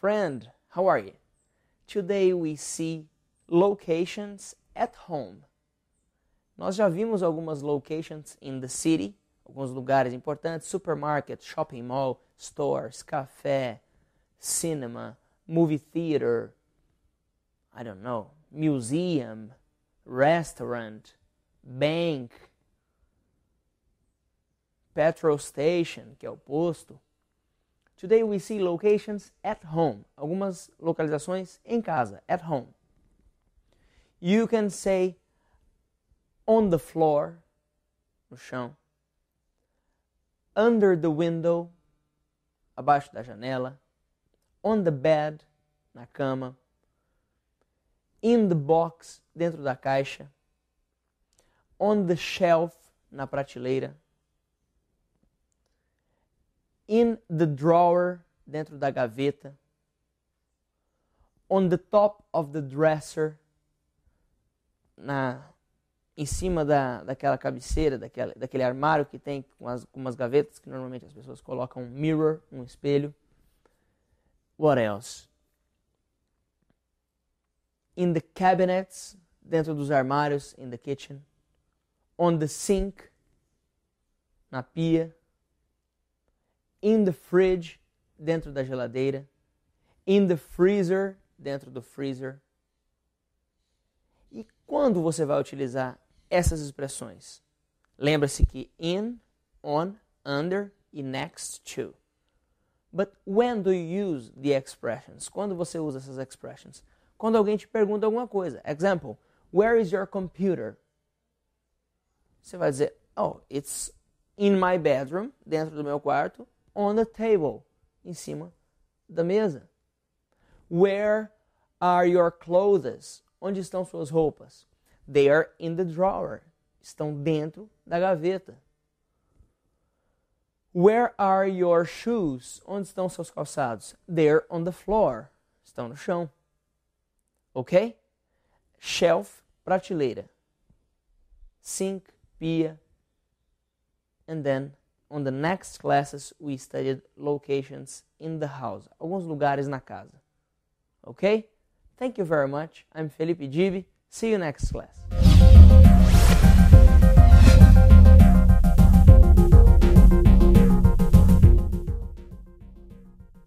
friend, how are you? Today we see locations at home. Nós já vimos algumas locations in the city, alguns lugares importantes, supermarket, shopping mall, stores, café, cinema, movie theater, I don't know, museum, restaurant, bank, petrol station, que é o posto. Today we see locations at home. Algumas localizações em casa, at home. You can say on the floor, no chão. Under the window, abaixo da janela. On the bed, na cama. In the box, dentro da caixa. On the shelf, na prateleira in the drawer, dentro da gaveta, on the top of the dresser, na em cima da, daquela cabeceira, daquela, daquele armário que tem com, as, com umas gavetas que normalmente as pessoas colocam um mirror, um espelho. What else? In the cabinets, dentro dos armários, in the kitchen. On the sink, na pia in the fridge, dentro da geladeira, in the freezer, dentro do freezer. E quando você vai utilizar essas expressões? Lembra-se que in, on, under e next to. But when do you use the expressions? Quando você usa essas expressions? Quando alguém te pergunta alguma coisa. Example, where is your computer? Você vai dizer, oh, it's in my bedroom, dentro do meu quarto, on the table, em cima da mesa. Where are your clothes? Onde estão suas roupas? They are in the drawer. Estão dentro da gaveta. Where are your shoes? Onde estão seus calçados? They're on the floor. Estão no chão. Ok? Shelf, prateleira. Sink, pia. And then on the next classes we studied locations in the house, alguns lugares na casa. Okay? Thank you very much. I'm Felipe Gibi. See you next class.